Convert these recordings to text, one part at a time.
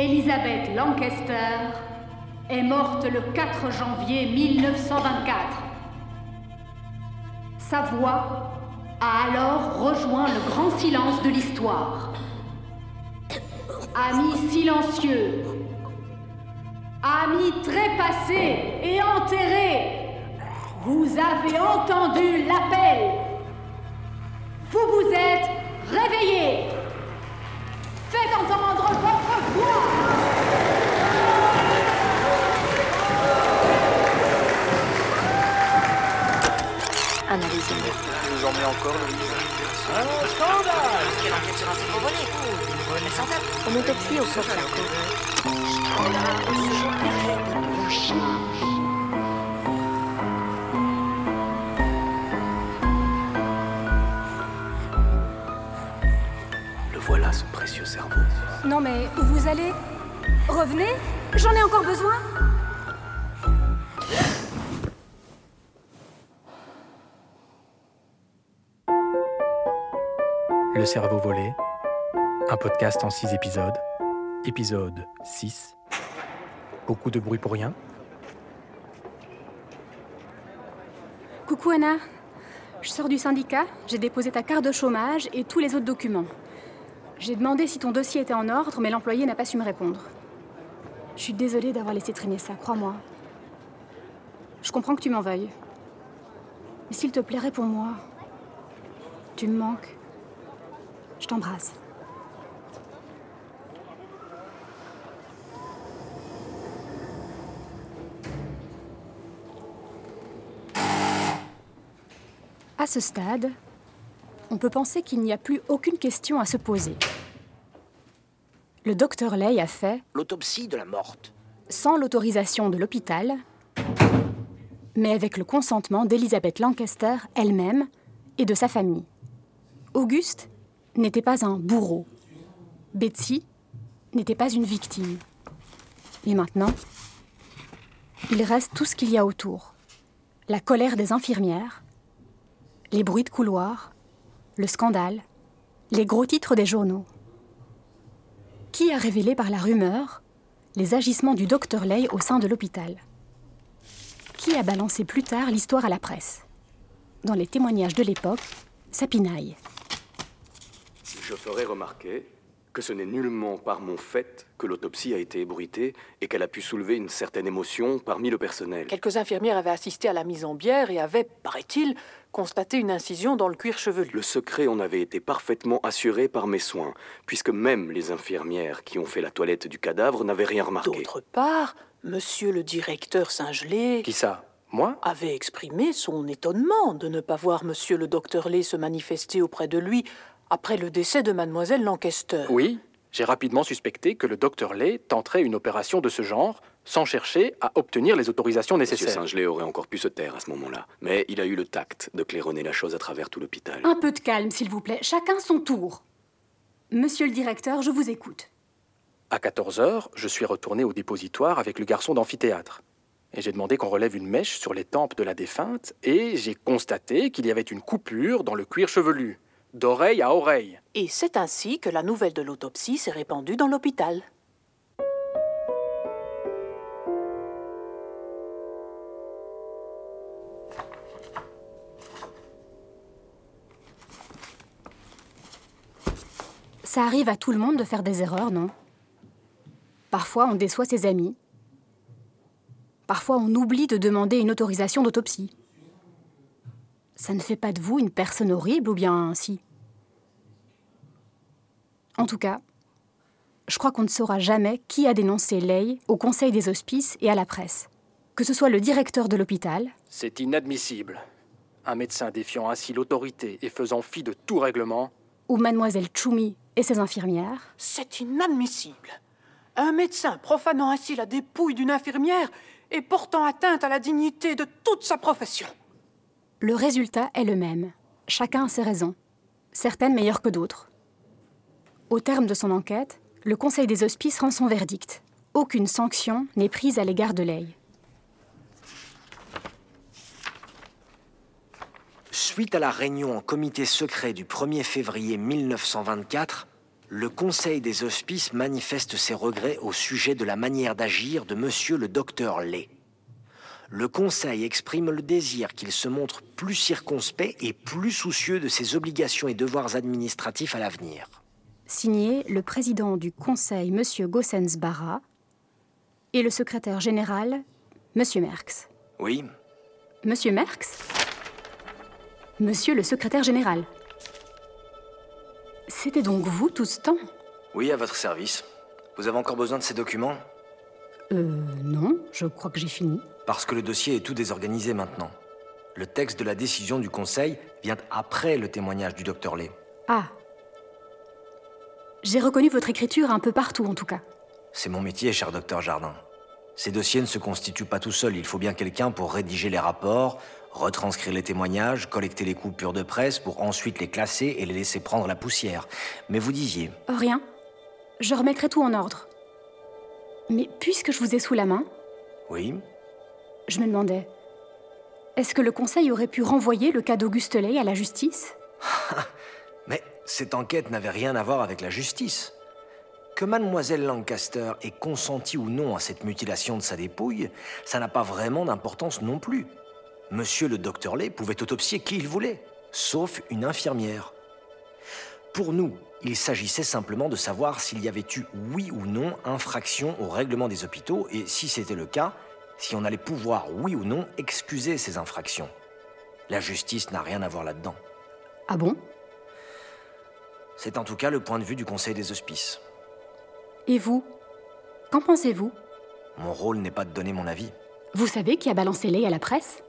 Elizabeth Lancaster est morte le 4 janvier 1924. Sa voix a alors rejoint le grand silence de l'histoire. Amis silencieux, amis trépassés et enterrés, vous avez entendu l'appel. Voilà, ce précieux cerveau. Non mais où vous allez Revenez J'en ai encore besoin? Le cerveau volé, un podcast en six épisodes. Épisode 6. Beaucoup de bruit pour rien. Coucou Anna. Je sors du syndicat, j'ai déposé ta carte de chômage et tous les autres documents. J'ai demandé si ton dossier était en ordre, mais l'employé n'a pas su me répondre. Je suis désolée d'avoir laissé traîner ça, crois-moi. Je comprends que tu m'en veuilles. Mais s'il te plairait pour moi, tu me manques. Je t'embrasse. À ce stade, on peut penser qu'il n'y a plus aucune question à se poser. Le docteur Lay a fait, L'autopsie de la morte. sans l'autorisation de l'hôpital, mais avec le consentement d'Elizabeth Lancaster elle-même et de sa famille. Auguste n'était pas un bourreau. Betsy n'était pas une victime. Et maintenant, il reste tout ce qu'il y a autour. La colère des infirmières, les bruits de couloir, le scandale, les gros titres des journaux. Qui a révélé par la rumeur les agissements du docteur Lay au sein de l'hôpital? Qui a balancé plus tard l'histoire à la presse? Dans les témoignages de l'époque, ça pinaille. Je ferai remarquer que ce n'est nullement par mon fait que l'autopsie a été ébruitée et qu'elle a pu soulever une certaine émotion parmi le personnel. Quelques infirmières avaient assisté à la mise en bière et avaient, paraît-il, constaté une incision dans le cuir chevelu. Le secret en avait été parfaitement assuré par mes soins, puisque même les infirmières qui ont fait la toilette du cadavre n'avaient rien remarqué. D'autre part, monsieur le directeur Saint-Gelais Qui ça? Moi? avait exprimé son étonnement de ne pas voir monsieur le docteur Lay se manifester auprès de lui après le décès de mademoiselle Lancaster. Oui, j'ai rapidement suspecté que le docteur Lay tenterait une opération de ce genre sans chercher à obtenir les autorisations Monsieur nécessaires. Saint-Gelais aurait encore pu se taire à ce moment-là, mais il a eu le tact de claironner la chose à travers tout l'hôpital. Un peu de calme, s'il vous plaît. Chacun son tour. Monsieur le directeur, je vous écoute. À 14 heures, je suis retourné au dépositoire avec le garçon d'amphithéâtre. Et j'ai demandé qu'on relève une mèche sur les tempes de la défunte, et j'ai constaté qu'il y avait une coupure dans le cuir chevelu, d'oreille à oreille. Et c'est ainsi que la nouvelle de l'autopsie s'est répandue dans l'hôpital. Ça arrive à tout le monde de faire des erreurs, non? Parfois, on déçoit ses amis. Parfois, on oublie de demander une autorisation d'autopsie. Ça ne fait pas de vous une personne horrible ou bien si? En tout cas, je crois qu'on ne saura jamais qui a dénoncé Lay au Conseil des hospices et à la presse. Que ce soit le directeur de l'hôpital, C'est inadmissible. Un médecin défiant ainsi l'autorité et faisant fi de tout règlement, ou mademoiselle Choumi et ses infirmières, C'est inadmissible. Un médecin profanant ainsi la dépouille d'une infirmière et portant atteinte à la dignité de toute sa profession. Le résultat est le même. Chacun a ses raisons, certaines meilleures que d'autres. Au terme de son enquête, le Conseil des hospices rend son verdict. Aucune sanction n'est prise à l'égard de Lay. Suite à la réunion en comité secret du 1er février 1924, Le Conseil des Hospices manifeste ses regrets au sujet de la manière d'agir de Monsieur le Docteur Lay. Le Conseil exprime le désir qu'il se montre plus circonspect et plus soucieux de ses obligations et devoirs administratifs à l'avenir. Signé le président du Conseil, M. Gossens-Barra, et le secrétaire général, M. Merckx. Oui, Monsieur Merckx? Monsieur le secrétaire général. C'était donc vous tout ce temps oui, à votre service. Vous avez encore besoin de ces documents? Euh, non, je crois que j'ai fini. Parce que le dossier est tout désorganisé maintenant. Le texte de la décision du Conseil vient après le témoignage du docteur Lay. Ah. J'ai reconnu votre écriture un peu partout, en tout cas. C'est mon métier, cher docteur Jardin. Ces dossiers ne se constituent pas tout seuls. Il faut bien quelqu'un pour rédiger les rapports, retranscrire les témoignages, collecter les coupures de presse pour ensuite les classer et les laisser prendre la poussière. Mais vous disiez, rien. Je remettrai tout en ordre. Mais puisque je vous ai sous la main, oui, je me demandais, est-ce que le Conseil aurait pu renvoyer le cas d'Auguste Lay à la justice? Mais cette enquête n'avait rien à voir avec la justice. Que mademoiselle Lancaster ait consenti ou non à cette mutilation de sa dépouille, ça n'a pas vraiment d'importance non plus. Monsieur le docteur Lay pouvait autopsier qui il voulait, sauf une infirmière. Pour nous, il s'agissait simplement de savoir s'il y avait eu oui ou non infraction au règlement des hôpitaux et si c'était le cas, si on allait pouvoir oui ou non excuser ces infractions. La justice n'a rien à voir là-dedans. Ah bon? C'est en tout cas le point de vue du Conseil des Hospices. Et vous? Qu'en pensez-vous? Mon rôle n'est pas de donner mon avis. Vous savez qui a balancé Lay à la presse?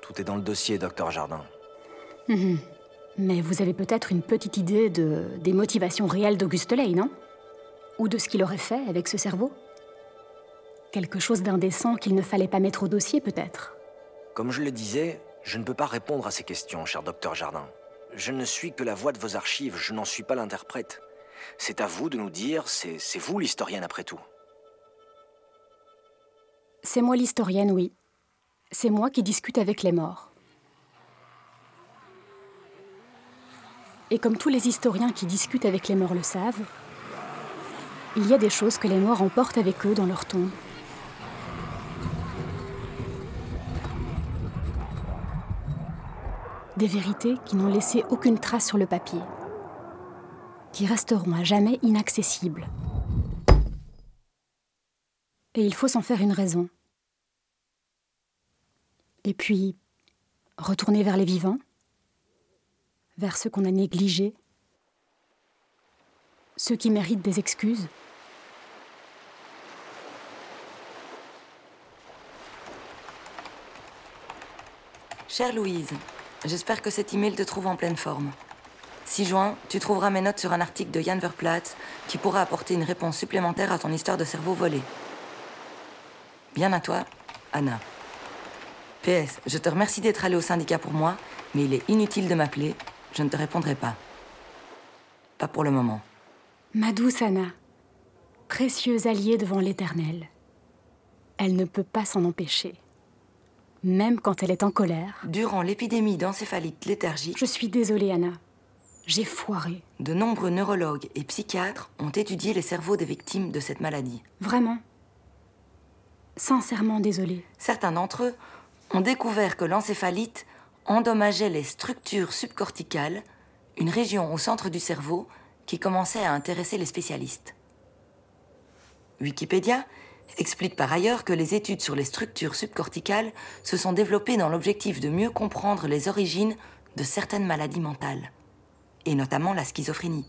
Tout est dans le dossier, docteur Jardin. Mhm. Mais vous avez peut-être une petite idée de, des motivations réelles d'Auguste Lay, non? Ou de ce qu'il aurait fait avec ce cerveau? Quelque chose d'indécent qu'il ne fallait pas mettre au dossier, peut-être? Comme je le disais, je ne peux pas répondre à ces questions, cher docteur Jardin. Je ne suis que la voix de vos archives, je n'en suis pas l'interprète. C'est à vous de nous dire, c'est vous l'historienne après tout. C'est moi l'historienne, oui. C'est moi qui discute avec les morts. Et comme tous les historiens qui discutent avec les morts le savent, il y a des choses que les morts emportent avec eux dans leur tombe. Des vérités qui n'ont laissé aucune trace sur le papier, qui resteront à jamais inaccessibles. Et il faut s'en faire une raison. Et puis, retourner vers les vivants, vers ceux qu'on a négligés, ceux qui méritent des excuses. Chère Louise, j'espère que cet email te trouve en pleine forme. 6 juin, tu trouveras mes notes sur un article de Jan Verplaatz qui pourra apporter une réponse supplémentaire à ton histoire de cerveau volé. Bien à toi, Anna. PS, je te remercie d'être allé au syndicat pour moi, mais il est inutile de m'appeler, je ne te répondrai pas. Pas pour le moment. Ma douce Anna, précieuse alliée devant l'Éternel. Elle ne peut pas s'en empêcher. Même quand elle est en colère. Durant l'épidémie d'encéphalite léthargique, Je suis désolée, Anna. J'ai foiré. de nombreux neurologues et psychiatres ont étudié les cerveaux des victimes de cette maladie. Vraiment. Sincèrement désolée. Certains d'entre eux ont découvert que l'encéphalite endommageait les structures subcorticales, une région au centre du cerveau qui commençait à intéresser les spécialistes. Wikipédia explique par ailleurs que les études sur les structures subcorticales se sont développées dans l'objectif de mieux comprendre les origines de certaines maladies mentales, et notamment la schizophrénie.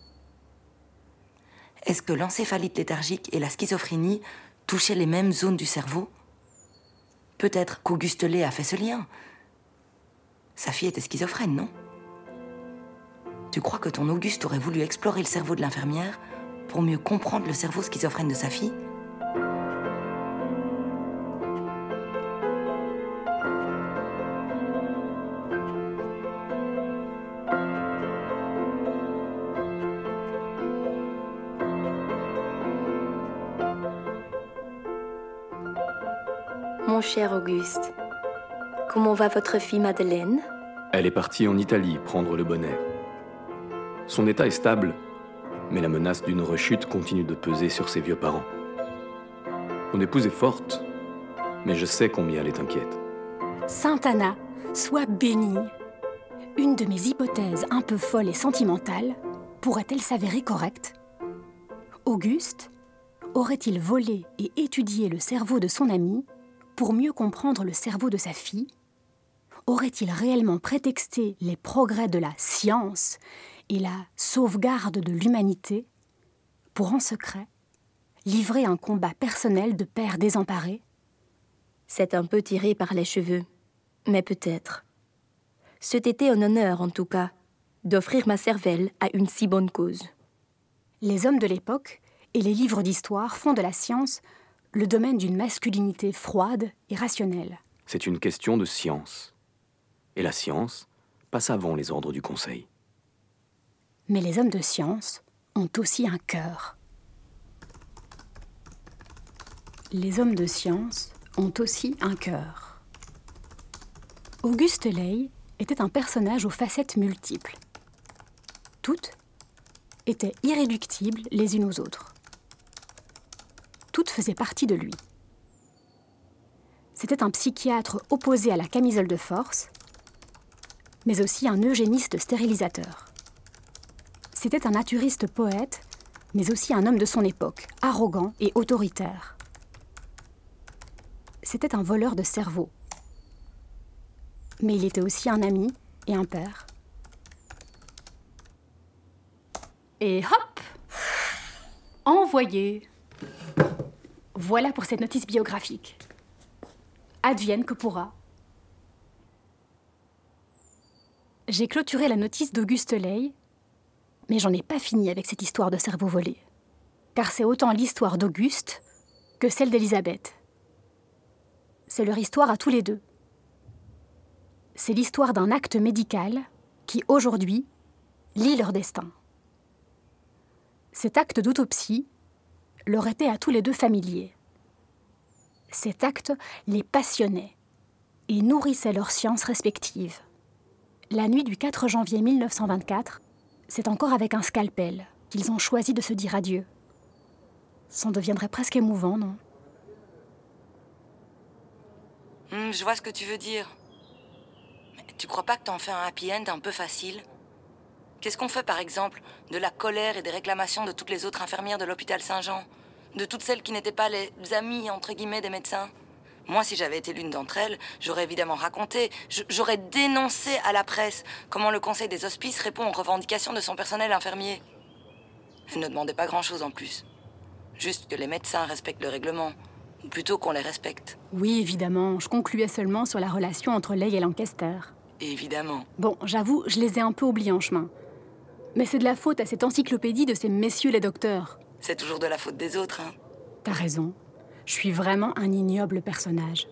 Est-ce que l'encéphalite léthargique et la schizophrénie touchaient les mêmes zones du cerveau? Peut-être qu'Auguste Lay a fait ce lien. Sa fille était schizophrène, non? Tu crois que ton Auguste aurait voulu explorer le cerveau de l'infirmière pour mieux comprendre le cerveau schizophrène de sa fille? Cher Auguste, comment va votre fille Madeleine? Elle est partie en Italie prendre le bonnet. Son état est stable, Mais la menace d'une rechute continue de peser sur ses vieux parents. Mon épouse est forte, mais je sais combien elle est inquiète. Sainte Anna, sois bénie. Une de mes hypothèses un peu folles et sentimentales pourrait-elle s'avérer correcte? Auguste aurait-il volé et étudié le cerveau de son ami pour mieux comprendre le cerveau de sa fille Aurait-il réellement prétexté les progrès de la science et la sauvegarde de l'humanité pour en secret livrer un combat personnel de père désemparé? C'est un peu tiré par les cheveux, mais peut-être. C'eût été un honneur, en tout cas, d'offrir ma cervelle à une si bonne cause. Les hommes de l'époque et les livres d'histoire font de la science le domaine d'une masculinité froide et rationnelle. C'est une question de science. Et la science passe avant les ordres du Conseil. Mais les hommes de science ont aussi un cœur. Les hommes de science ont aussi un cœur. Auguste Ley était un personnage aux facettes multiples. Toutes étaient irréductibles les unes aux autres. Toutes faisaient partie de lui. C'était un psychiatre opposé à la camisole de force, mais aussi un eugéniste stérilisateur. C'était un naturiste poète, mais aussi un homme de son époque, arrogant et autoritaire. C'était un voleur de cerveau. Mais il était aussi un ami et un père. Et hop Envoyé Voilà pour cette notice biographique. Advienne que pourra. J'ai clôturé la notice d'Auguste Ley, mais j'en ai pas fini avec cette histoire de cerveau volé. Car c'est autant l'histoire d'Auguste que celle d'Élisabeth. C'est leur histoire à tous les deux. C'est l'histoire d'un acte médical qui, aujourd'hui, lie leur destin. Cet acte d'autopsie leur était à tous les deux familier. Cet acte les passionnait et nourrissait leurs sciences respectives. La nuit du 4 janvier 1924, c'est encore avec un scalpel qu'ils ont choisi de se dire adieu. Ça en deviendrait presque émouvant, non? Hmm, je vois ce que tu veux dire. Mais tu crois pas que t'en fais un happy end un peu facile? Qu'est-ce qu'on fait par exemple de la colère et des réclamations de toutes les autres infirmières de l'hôpital Saint-Jean De toutes celles qui n'étaient pas les amies, entre guillemets, des médecins? Moi, si j'avais été l'une d'entre elles, j'aurais évidemment raconté, j'aurais dénoncé à la presse comment le conseil des hospices répond aux revendications de son personnel infirmier. Elle ne demandait pas grand-chose en plus. Juste que les médecins respectent le règlement, ou plutôt qu'on les respecte. Oui, évidemment, je concluais seulement sur la relation entre Leigh et Lancaster. Évidemment. Bon, j'avoue, je les ai un peu oubliés en chemin. Mais c'est de la faute à cette encyclopédie de ces messieurs les docteurs. C'est toujours de la faute des autres, hein. T'as raison. Je suis vraiment un ignoble personnage.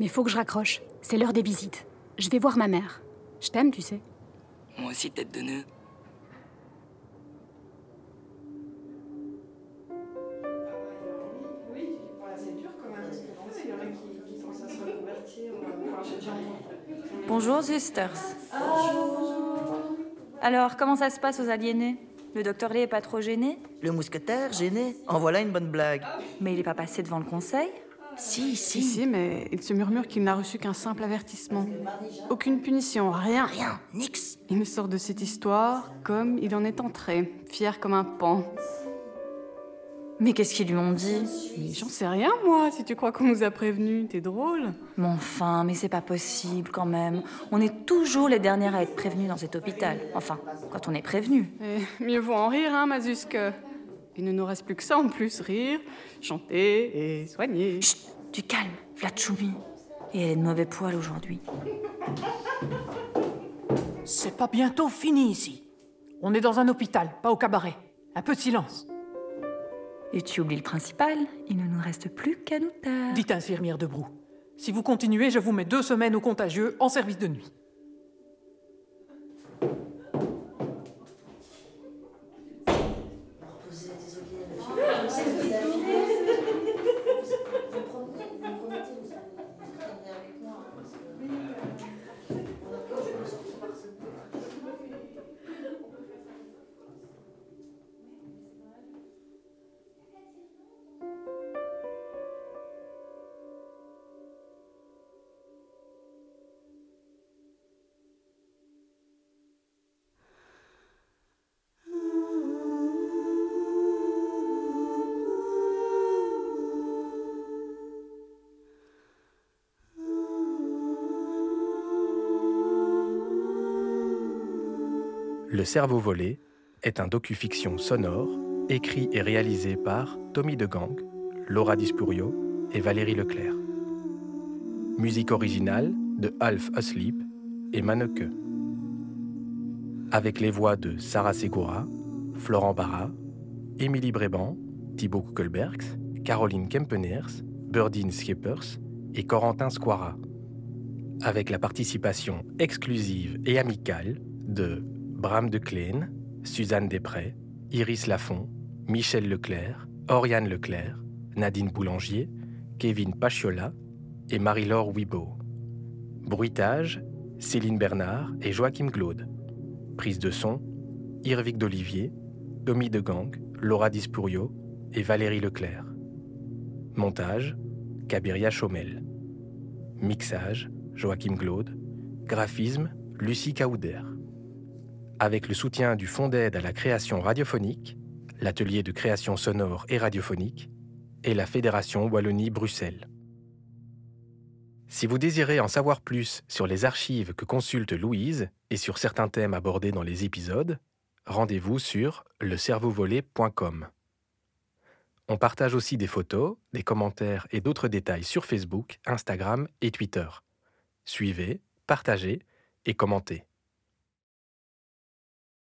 Mais faut que je raccroche. C'est l'heure des visites. Je vais voir ma mère. Je t'aime, tu sais. Moi aussi, tête de nœud. Bonjour, Sisters. Alors, comment ça se passe aux aliénés? Le docteur Lee est pas trop gêné? Le mousquetaire, gêné En voilà une bonne blague. Mais il est pas passé devant le conseil? Si, Si, si. si, mais il se murmure qu'il n'a reçu qu'un simple avertissement. Aucune punition, rien. Rien, nix. Il me sort de cette histoire comme il en est entré, fier comme un pan. Mais qu'est-ce qu'ils lui ont dit Mais j'en sais rien, moi, si tu crois qu'on nous a prévenus. T'es drôle. Mais enfin, mais c'est pas possible quand même. On est toujours les dernières à être prévenus dans cet hôpital. Enfin, quand on est prévenus. Et mieux vaut en rire, hein, Mazuske. Il ne nous reste plus que ça en plus, rire, chanter et soigner. Chut, du calme, Vlachoumi. Et elle est de mauvais poil aujourd'hui. C'est pas bientôt fini ici. On est dans un hôpital, pas au cabaret. Un peu de silence. Et tu oublies le principal, il ne nous reste plus qu'à nous taire. Dites infirmière de Brou. Si vous continuez, je vous mets deux semaines au contagieux en service de nuit. Le cerveau volé est un docu-fiction sonore écrit et réalisé par Tommy DeGang, Laura Dispurio et Valérie Leclerc. Musique originale de Alf Asleep et Maneke. Avec les voix de Sarah Segura, Florent Barra, Émilie Bréban, Thibaut Kuckelbergs, Caroline Kempeners, Burdine Schippers et Corentin Squara. Avec la participation exclusive et amicale de Bram de Kleen, Suzanne Després, Iris Lafont, Michel Leclerc, Oriane Leclerc, Nadine Boulanger, Kevin Pachiola et Marie-Laure Wibo. Bruitage, Céline Bernard et Joachim Glaude. Prise de son, Irvic d'Olivier, Tommy de Gang, Laura Dispurio et Valérie Leclerc. Montage, Kabiria Chomel. Mixage, Joachim Glaude. Graphisme, Lucie Caouder. Avec le soutien du Fonds d'aide à la création radiophonique, l'atelier de création sonore et radiophonique et la Fédération Wallonie-Bruxelles. Si vous désirez en savoir plus sur les archives que consulte Louise et sur certains thèmes abordés dans les épisodes, rendez-vous sur lecerveauvolé.com. On partage aussi des photos, des commentaires et d'autres détails sur Facebook, Instagram et Twitter. Suivez, partagez et commentez.